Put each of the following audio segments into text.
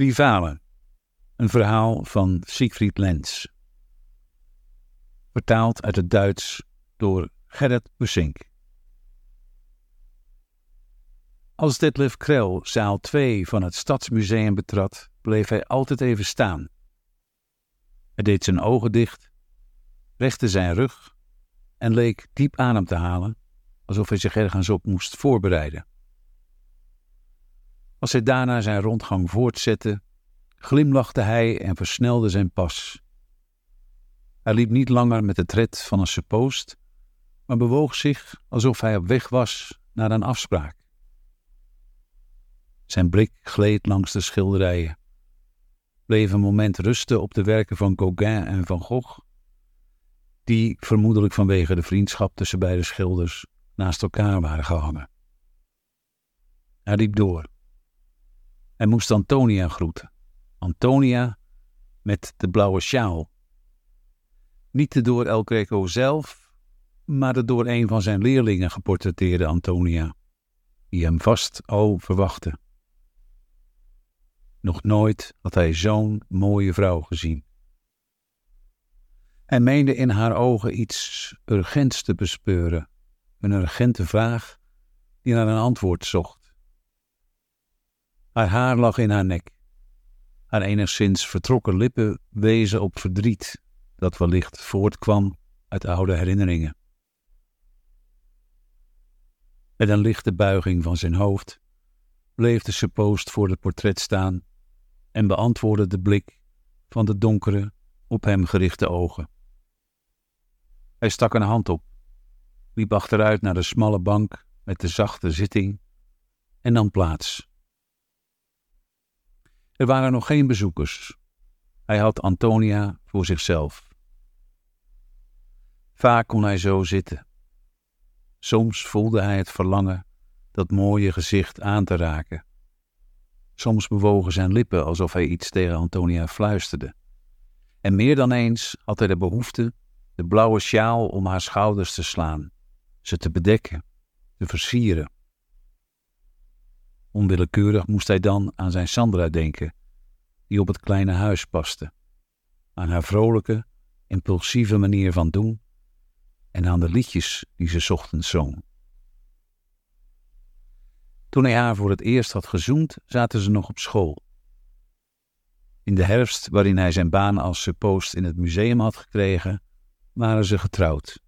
Rivalen. Een verhaal van Siegfried Lenz. Vertaald uit het Duits door Gerrit Bussink. Als Detlef Krell zaal 2 van het Stadsmuseum betrad, bleef hij altijd even staan. Hij deed zijn ogen dicht, rechte zijn rug en leek diep adem te halen, alsof hij zich ergens op moest voorbereiden. Als hij daarna zijn rondgang voortzette, glimlachte hij en versnelde zijn pas. Hij liep niet langer met de tred van een suppost, maar bewoog zich alsof hij op weg was naar een afspraak. Zijn blik gleed langs de schilderijen, bleef een moment rusten op de werken van Gauguin en Van Gogh, die vermoedelijk vanwege de vriendschap tussen beide schilders naast elkaar waren gehangen. Hij liep door. Hij moest Antonia groeten. Antonia met de blauwe sjaal. Niet de door El Greco zelf, maar de door een van zijn leerlingen geportretteerde Antonia, die hem vast al verwachtte. Nog nooit had hij zo'n mooie vrouw gezien. Hij meende in haar ogen iets urgents te bespeuren, een urgente vraag die naar een antwoord zocht. Haar haar lag in haar nek. Haar enigszins vertrokken lippen wezen op verdriet dat wellicht voortkwam uit oude herinneringen. Met een lichte buiging van zijn hoofd bleef de suppost voor het portret staan en beantwoordde de blik van de donkere, op hem gerichte ogen. Hij stak een hand op, liep achteruit naar de smalle bank met de zachte zitting en nam plaats. Er waren nog geen bezoekers. Hij had Antonia voor zichzelf. Vaak kon hij zo zitten. Soms voelde hij het verlangen dat mooie gezicht aan te raken. Soms bewogen zijn lippen alsof hij iets tegen Antonia fluisterde. En meer dan eens had hij de behoefte de blauwe sjaal om haar schouders te slaan, ze te bedekken, te versieren. Onwillekeurig moest hij dan aan zijn Sandra denken, die op het kleine huis paste, aan haar vrolijke, impulsieve manier van doen en aan de liedjes die ze ochtends zong. Toen hij haar voor het eerst had gezoend, zaten ze nog op school. In de herfst, waarin hij zijn baan als suppost in het museum had gekregen, waren ze getrouwd.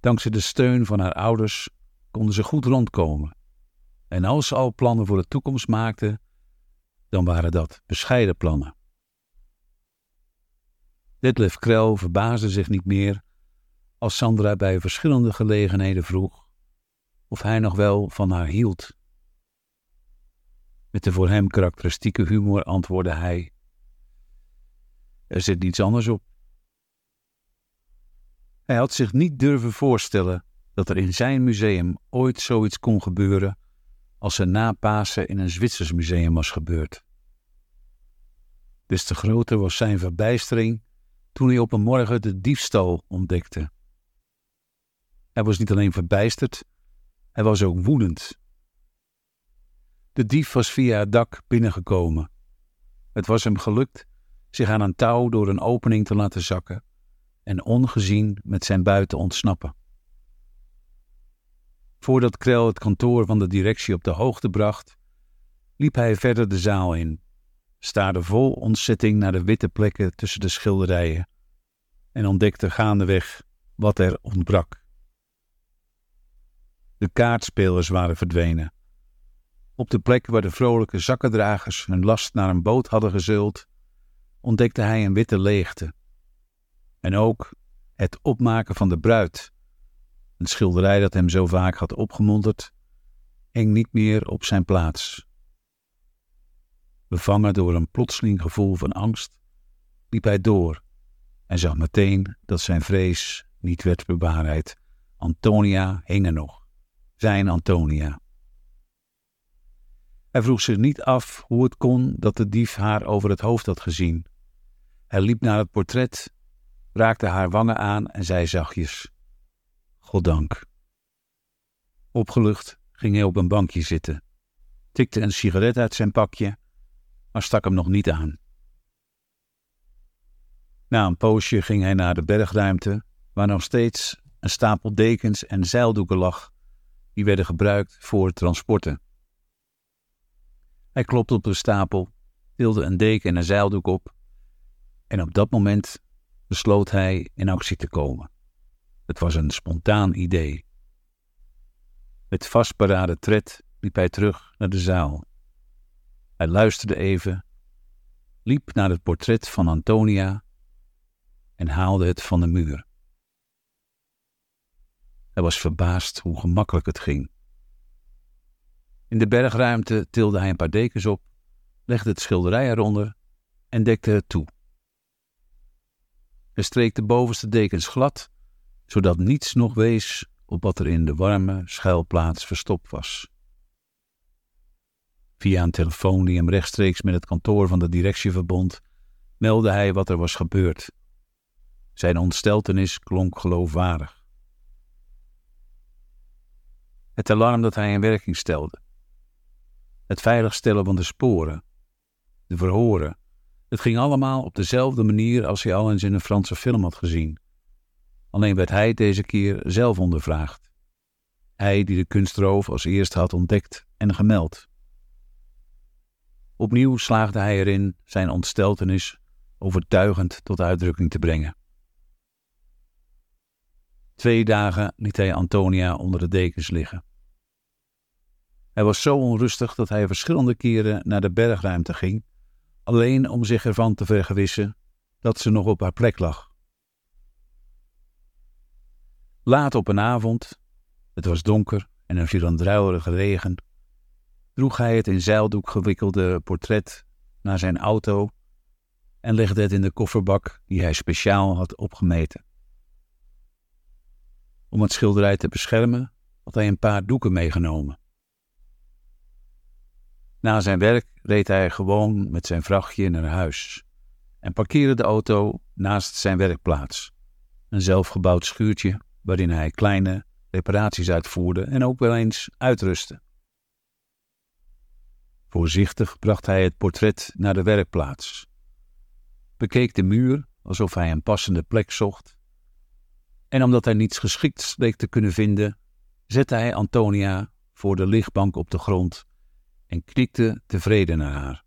Dankzij de steun van haar ouders konden ze goed rondkomen. En als ze al plannen voor de toekomst maakten, dan waren dat bescheiden plannen. Detlef Krel verbaasde zich niet meer als Sandra bij verschillende gelegenheden vroeg of hij nog wel van haar hield. Met de voor hem karakteristieke humor antwoordde hij: Er zit niets anders op. Hij had zich niet durven voorstellen dat er in zijn museum ooit zoiets kon gebeuren als er na Pasen in een Zwitsers museum was gebeurd. Des te groter was zijn verbijstering toen hij op een morgen de diefstal ontdekte. Hij was niet alleen verbijsterd, hij was ook woedend. De dief was via het dak binnengekomen. Het was hem gelukt zich aan een touw door een opening te laten zakken en ongezien met zijn buit te ontsnappen. Voordat Krel het kantoor van de directie op de hoogte bracht, liep hij verder de zaal in, staarde vol ontzetting naar de witte plekken tussen de schilderijen en ontdekte gaandeweg wat er ontbrak. De kaartspelers waren verdwenen. Op de plek waar de vrolijke zakkendragers hun last naar een boot hadden gezult, ontdekte hij een witte leegte. En ook het opmaken van de bruid, een schilderij dat hem zo vaak had opgemonterd, hing niet meer op zijn plaats. Bevangen door een plotseling gevoel van angst, liep hij door en zag meteen dat zijn vrees niet werd bewaarheid. Antonia hing er nog zijn Antonia. Hij vroeg zich niet af hoe het kon dat de dief haar over het hoofd had gezien. Hij liep naar het portret, raakte haar wangen aan en zei zachtjes: Goddank. Opgelucht ging hij op een bankje zitten, tikte een sigaret uit zijn pakje, maar stak hem nog niet aan. Na een poosje ging hij naar de bergruimte, waar nog steeds een stapel dekens en zeildoeken lag, die werden gebruikt voor transporten. Hij klopte op de stapel, tilde een deken en een zeildoek op, en op dat moment besloot hij in actie te komen. Het was een spontaan idee. Met vastberaden tred liep hij terug naar de zaal. Hij luisterde even, liep naar het portret van Antonia en haalde het van de muur. Hij was verbaasd hoe gemakkelijk het ging. In de bergruimte tilde hij een paar dekens op, legde het schilderij eronder en dekte het toe. Hij streek de bovenste dekens glad, zodat niets nog wees op wat er in de warme schuilplaats verstopt was. Via een telefoon die hem rechtstreeks met het kantoor van de directie verbond, meldde hij wat er was gebeurd. Zijn ontsteltenis klonk geloofwaardig. Het alarm dat hij in werking stelde, het veiligstellen van de sporen, de verhoren, het ging allemaal op dezelfde manier als hij al eens in een Franse film had gezien. Alleen werd hij deze keer zelf ondervraagd. Hij die de kunstroof als eerste had ontdekt en gemeld. Opnieuw slaagde hij erin zijn ontsteltenis overtuigend tot uitdrukking te brengen. Twee dagen liet hij Antonia onder de dekens liggen. Hij was zo onrustig dat hij verschillende keren naar de bergruimte ging, alleen om zich ervan te vergewissen dat ze nog op haar plek lag. Laat op een avond, het was donker en er viel een druilerige regen, droeg hij het in zeildoek gewikkelde portret naar zijn auto en legde het in de kofferbak die hij speciaal had opgemeten. Om het schilderij te beschermen had hij een paar doeken meegenomen. Na zijn werk reed hij gewoon met zijn vrachtje naar huis en parkeerde de auto naast zijn werkplaats, een zelfgebouwd schuurtje waarin hij kleine reparaties uitvoerde en ook wel eens uitrustte. Voorzichtig bracht hij het portret naar de werkplaats, bekeek de muur alsof hij een passende plek zocht, en omdat hij niets geschikts leek te kunnen vinden, zette hij Antonia voor de lichtbank op de grond en knikte tevreden naar haar.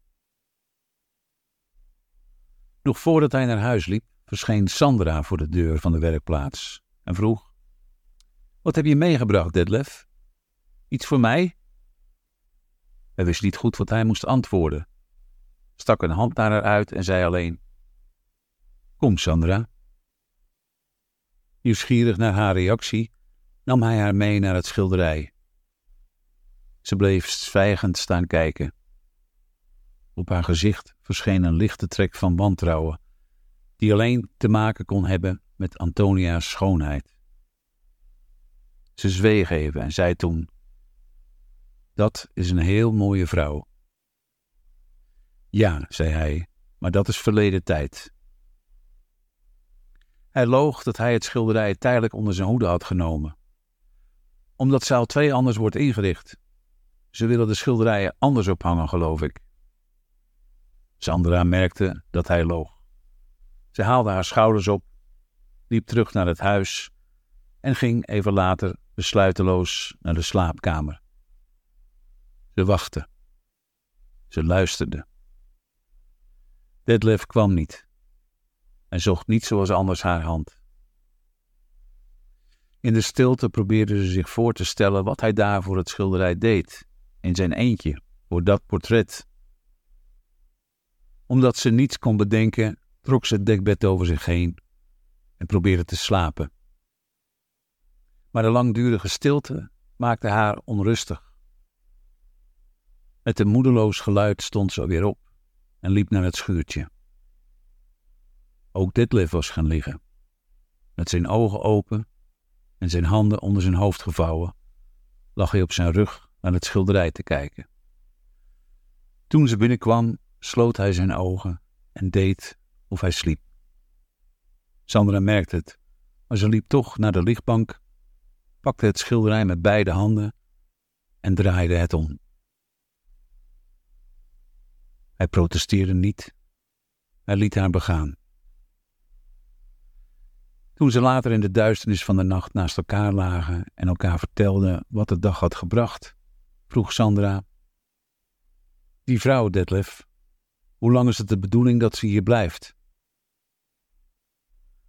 Nog voordat hij naar huis liep, verscheen Sandra voor de deur van de werkplaats en vroeg: Wat heb je meegebracht, Detlef? Iets voor mij? Hij wist niet goed wat hij moest antwoorden, stak een hand naar haar uit en zei alleen: Kom, Sandra. Nieuwsgierig naar haar reactie nam hij haar mee naar het schilderij. Ze bleef zwijgend staan kijken. Op haar gezicht verscheen een lichte trek van wantrouwen, die alleen te maken kon hebben met Antonia's schoonheid. Ze zweeg even en zei toen: Dat is een heel mooie vrouw. Ja, zei hij, maar dat is verleden tijd. Hij loog dat hij het schilderij tijdelijk onder zijn hoede had genomen. Omdat zaal 2 anders wordt ingericht. Ze willen de schilderijen anders ophangen, geloof ik. Sandra merkte dat hij loog. Ze haalde haar schouders op, liep terug naar het huis en ging even later besluiteloos naar de slaapkamer. Ze wachtte. Ze luisterde. Detlef kwam niet en zocht niet zoals anders haar hand. In de stilte probeerde ze zich voor te stellen wat hij daar voor het schilderij deed, in zijn eentje, voor dat portret. Omdat ze niets kon bedenken, trok ze het dekbed over zich heen en probeerde te slapen. Maar de langdurige stilte maakte haar onrustig. Met een moedeloos geluid stond ze weer op en liep naar het schuurtje. Ook Detlef was gaan liggen, met zijn ogen open en zijn handen onder zijn hoofd gevouwen, lag hij op zijn rug naar het schilderij te kijken. Toen ze binnenkwam, sloot hij zijn ogen en deed of hij sliep. Sandra merkte het, maar ze liep toch naar de lichtbank, pakte het schilderij met beide handen en draaide het om. Hij protesteerde niet. Hij liet haar begaan. Toen ze later in de duisternis van de nacht naast elkaar lagen en elkaar vertelden wat de dag had gebracht, vroeg Sandra: Die vrouw, Detlef, hoe lang is het de bedoeling dat ze hier blijft?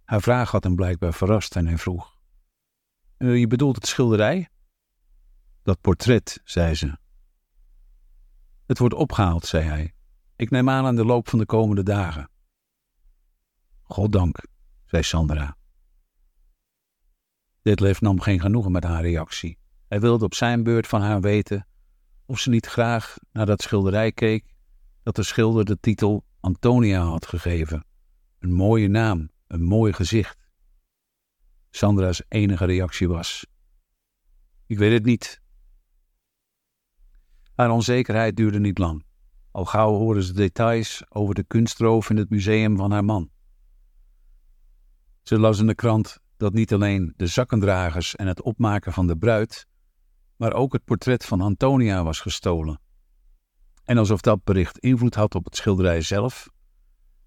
Haar vraag had hem blijkbaar verrast en hij vroeg: uh, Je bedoelt het schilderij? Dat portret, zei ze. Het wordt opgehaald, zei hij. Ik neem aan aan de loop van de komende dagen. Goddank, zei Sandra. Detlef nam geen genoegen met haar reactie. Hij wilde op zijn beurt van haar weten of ze niet graag naar dat schilderij keek dat de schilder de titel Antonia had gegeven. Een mooie naam, een mooi gezicht. Sandra's enige reactie was: Ik weet het niet. Haar onzekerheid duurde niet lang. Al gauw hoorden ze details over de kunstroof in het museum van haar man. Ze las in de krant dat niet alleen de zakkendragers en het opmaken van de bruid, maar ook het portret van Antonia was gestolen. En alsof dat bericht invloed had op het schilderij zelf,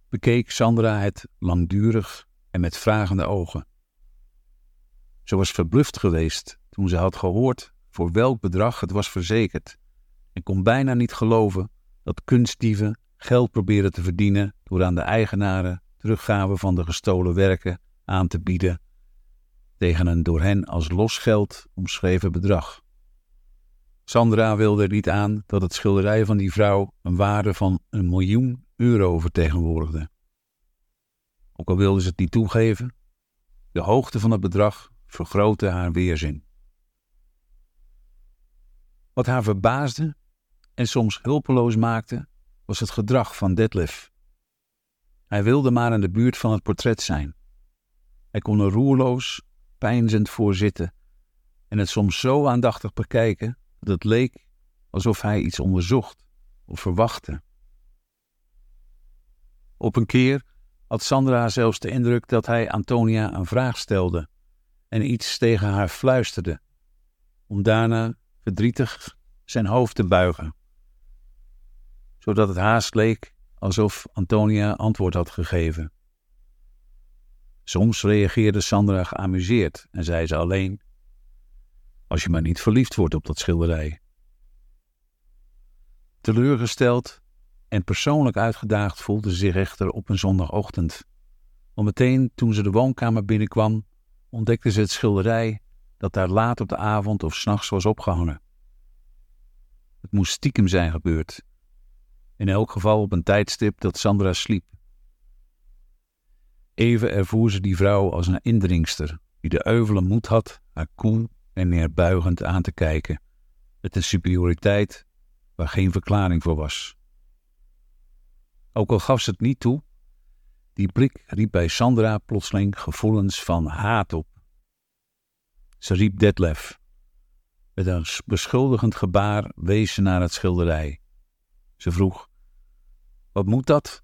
bekeek Sandra het langdurig en met vragende ogen. Ze was verbluft geweest toen ze had gehoord voor welk bedrag het was verzekerd en kon bijna niet geloven dat kunstdieven geld proberen te verdienen door aan de eigenaren teruggave van de gestolen werken aan te bieden tegen een door hen als losgeld omschreven bedrag. Sandra wilde er niet aan dat het schilderij van die vrouw een waarde van een miljoen euro vertegenwoordigde. Ook al wilde ze het niet toegeven, de hoogte van het bedrag vergrootte haar weerzin. Wat haar verbaasde en soms hulpeloos maakte, was het gedrag van Detlef. Hij wilde maar in de buurt van het portret zijn. Hij kon er roerloos, pijnzend voor zitten en het soms zo aandachtig bekijken dat het leek alsof hij iets onderzocht of verwachtte. Op een keer had Sandra zelfs de indruk dat hij Antonia een vraag stelde en iets tegen haar fluisterde, om daarna verdrietig zijn hoofd te buigen, zodat het haast leek alsof Antonia antwoord had gegeven. Soms reageerde Sandra geamuseerd en zei ze alleen: Als je maar niet verliefd wordt op dat schilderij. Teleurgesteld en persoonlijk uitgedaagd voelde ze zich echter op een zondagochtend. Want meteen toen ze de woonkamer binnenkwam, ontdekte ze het schilderij dat daar laat op de avond of s'nachts was opgehangen. Het moest stiekem zijn gebeurd. In elk geval op een tijdstip dat Sandra sliep. Even ervoer ze die vrouw als een indringster, die de euvele moed had haar koel en neerbuigend aan te kijken, met een superioriteit waar geen verklaring voor was. Ook al gaf ze het niet toe, die blik riep bij Sandra plotseling gevoelens van haat op. Ze riep Detlef. Met een beschuldigend gebaar wees ze naar het schilderij. Ze vroeg: Wat moet dat?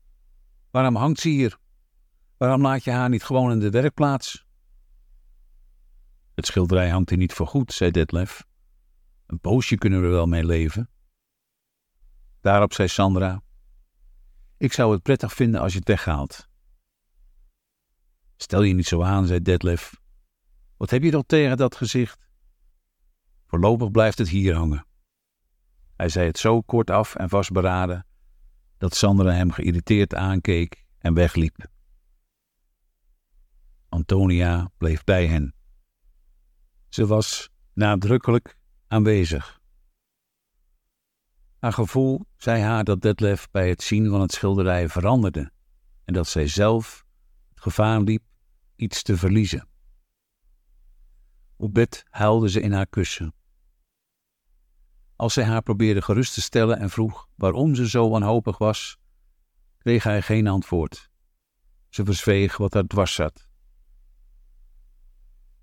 Waarom hangt ze hier? Waarom laat je haar niet gewoon in de werkplaats? Het schilderij hangt hier niet voor goed, zei Detlef. Een poosje kunnen we wel mee leven. Daarop zei Sandra: Ik zou het prettig vinden als je het weghaalt. Stel je niet zo aan, zei Detlef. Wat heb je toch tegen dat gezicht? Voorlopig blijft het hier hangen. Hij zei het zo kort af en vastberaden dat Sandra hem geïrriteerd aankeek en wegliep. Antonia bleef bij hen. Ze was nadrukkelijk aanwezig. Haar gevoel zei haar dat Detlef bij het zien van het schilderij veranderde en dat zij zelf het gevaar liep iets te verliezen. Op bed huilde ze in haar kussen. Als zij haar probeerde gerust te stellen en vroeg waarom ze zo wanhopig was, kreeg hij geen antwoord. Ze verzweeg wat haar dwars zat.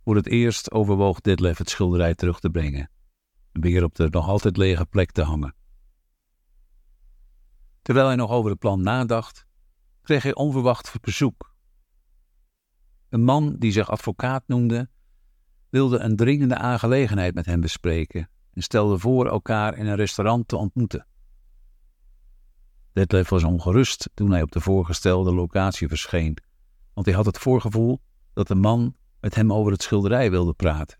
Voor het eerst overwoog Detlef het schilderij terug te brengen en weer op de nog altijd lege plek te hangen. Terwijl hij nog over het plan nadacht, kreeg hij onverwacht bezoek. Een man die zich advocaat noemde, wilde een dringende aangelegenheid met hem bespreken en stelde voor elkaar in een restaurant te ontmoeten. Detlef was ongerust toen hij op de voorgestelde locatie verscheen, want hij had het voorgevoel dat de man met hem over het schilderij wilde praten.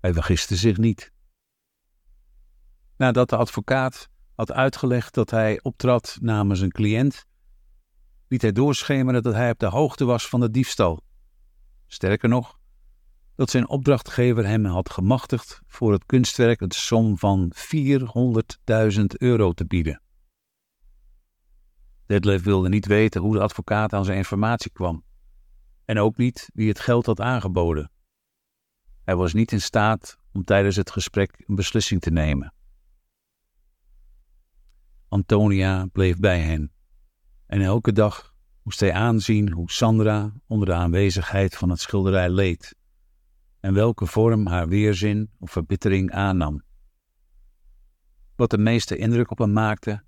Hij vergiste zich niet. Nadat de advocaat had uitgelegd dat hij optrad namens een cliënt, liet hij doorschemeren dat hij op de hoogte was van de diefstal. Sterker nog, dat zijn opdrachtgever hem had gemachtigd voor het kunstwerk een som van 400.000 euro te bieden. Detlef wilde niet weten hoe de advocaat aan zijn informatie kwam, en ook niet wie het geld had aangeboden. Hij was niet in staat om tijdens het gesprek een beslissing te nemen. Antonia bleef bij hen, en elke dag moest hij aanzien hoe Sandra onder de aanwezigheid van het schilderij leed en welke vorm haar weerzin of verbittering aannam. Wat de meeste indruk op hem maakte,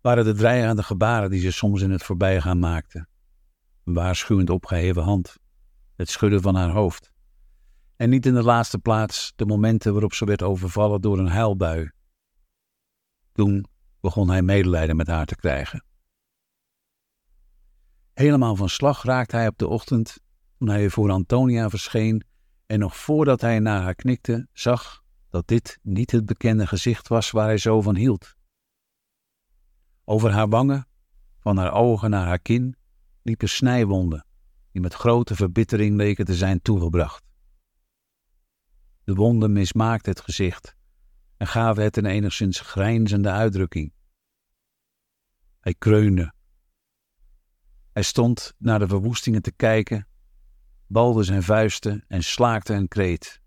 waren de dreigende gebaren die ze soms in het voorbijgaan maakte. Een waarschuwend opgeheven hand, het schudden van haar hoofd. En niet in de laatste plaats de momenten waarop ze werd overvallen door een huilbui. Toen begon hij medelijden met haar te krijgen. Helemaal van slag raakte hij op de ochtend toen hij voor Antonia verscheen en nog voordat hij naar haar knikte, zag dat dit niet het bekende gezicht was waar hij zo van hield. Over haar wangen, van haar ogen naar haar kin, liepen snijwonden die met grote verbittering leken te zijn toegebracht. De wonden mismaakten het gezicht en gaven het een enigszins grijnzende uitdrukking. Hij kreunde. Hij stond naar de verwoestingen te kijken, balde zijn vuisten en slaakte een kreet.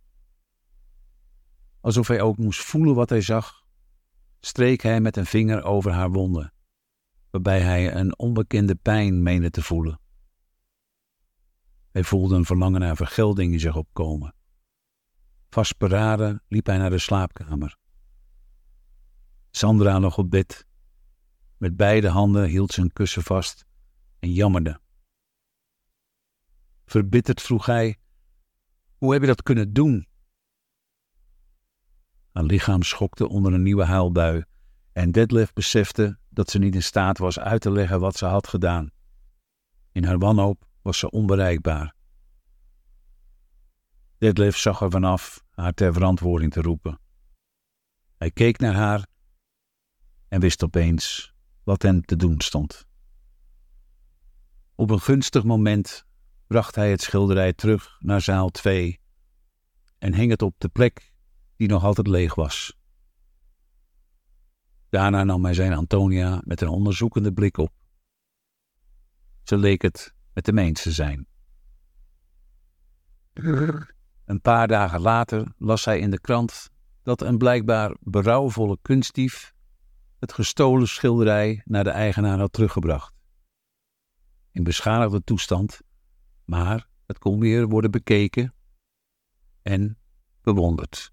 Alsof hij ook moest voelen wat hij zag, streek hij met een vinger over haar wonden, waarbij hij een onbekende pijn meende te voelen. Hij voelde een verlangen naar vergelding in zich opkomen. Vastberaden liep hij naar de slaapkamer. Sandra lag op bed. Met beide handen hield ze een kussen vast en jammerde. Verbitterd vroeg hij: Hoe heb je dat kunnen doen? Haar lichaam schokte onder een nieuwe huilbui en Detlef besefte dat ze niet in staat was uit te leggen wat ze had gedaan. In haar wanhoop was ze onbereikbaar. Detlef zag er vanaf haar ter verantwoording te roepen. Hij keek naar haar en wist opeens wat hem te doen stond. Op een gunstig moment bracht hij het schilderij terug naar zaal 2 en hing het op de plek die nog altijd leeg was. Daarna nam hij zijn Antonia met een onderzoekende blik op. Ze leek het met de eens zijn. Een paar dagen later las hij in de krant dat een blijkbaar berouwvolle kunstdief het gestolen schilderij naar de eigenaar had teruggebracht. In beschadigde toestand, maar het kon weer worden bekeken en bewonderd.